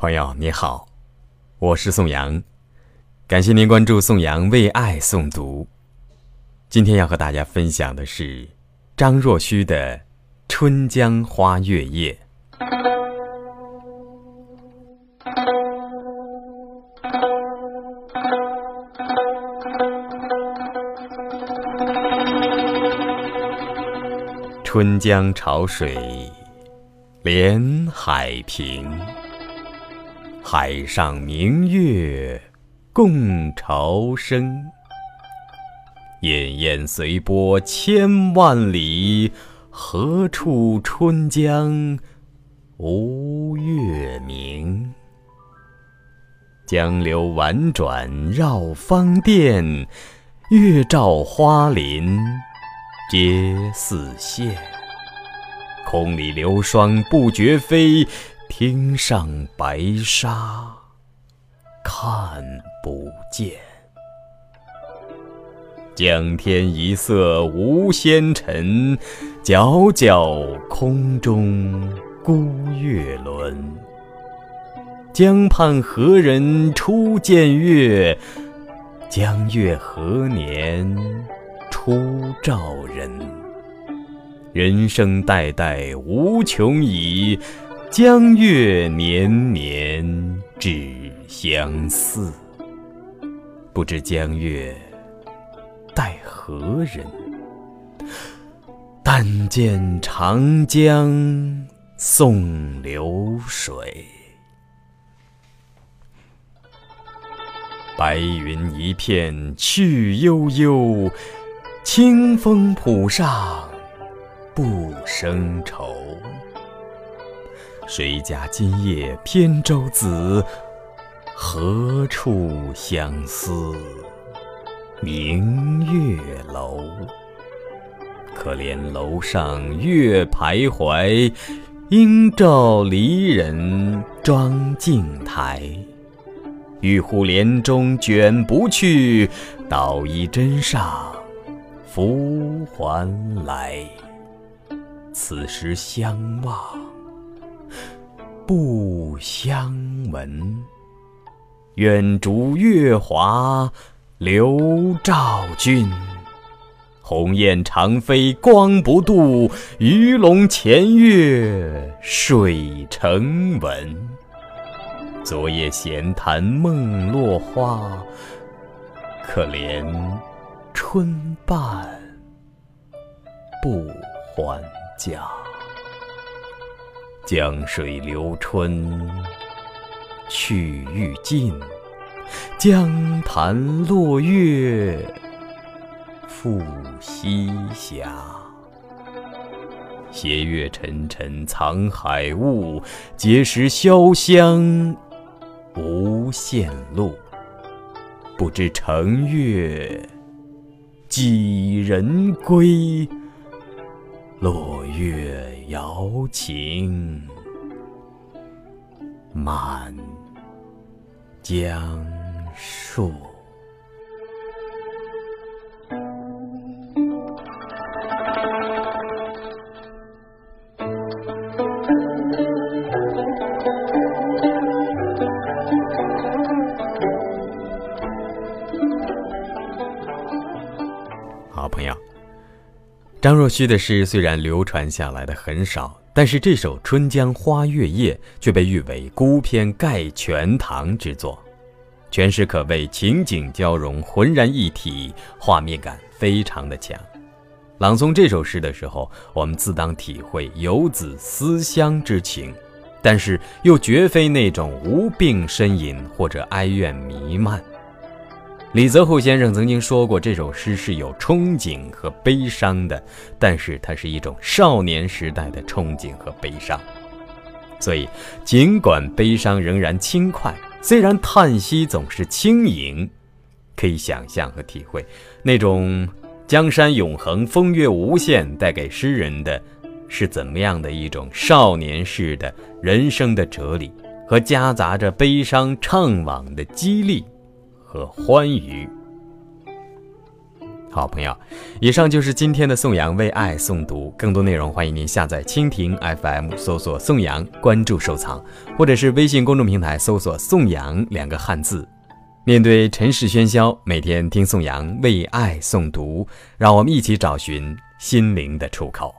朋友你好，我是宋阳，感谢您关注宋阳为爱诵读。今天要和大家分享的是张若虚的《春江花月夜》。春江潮水连海平。海上明月共潮生，滟滟随波千万里，何处春江无月明？江流宛转绕芳甸，月照花林皆似霰。空里流霜不觉飞。汀上白沙看不见，江天一色无纤尘，皎皎空中孤月轮。江畔何人初见月？江月何年初照人？人生代代无穷已。江月年年只相似，不知江月待何人？但见长江送流水，白云一片去悠悠，清风浦上不生愁。谁家今夜扁舟子？何处相思明月楼？可怜楼上月徘徊，应照离人妆镜台。玉户帘中卷不去，捣衣砧上拂还来。此时相望。不相闻，愿逐月华流照君。鸿雁长飞光不度，鱼龙潜跃水成文。昨夜闲谈梦落花，可怜春半不还家。江水流春去欲尽，江潭落月复西斜。斜月沉沉藏海雾，碣石潇湘无限路。不知乘月几人归？落月瑶琴满江树。张若虚的诗虽然流传下来的很少，但是这首《春江花月夜》却被誉为孤篇盖全唐之作，全诗可谓情景交融，浑然一体，画面感非常的强。朗诵这首诗的时候，我们自当体会游子思乡之情，但是又绝非那种无病呻吟或者哀怨弥漫。李泽厚先生曾经说过，这首诗是有憧憬和悲伤的，但是它是一种少年时代的憧憬和悲伤。所以，尽管悲伤仍然轻快，虽然叹息总是轻盈，可以想象和体会那种江山永恒、风月无限带给诗人的，是怎么样的一种少年式的人生的哲理，和夹杂着悲伤怅惘的激励。和欢愉。好朋友，以上就是今天的宋阳为爱诵读。更多内容，欢迎您下载蜻蜓 FM，搜索宋阳，关注收藏，或者是微信公众平台搜索“宋阳”两个汉字。面对尘世喧嚣，每天听宋阳为爱诵读，让我们一起找寻心灵的出口。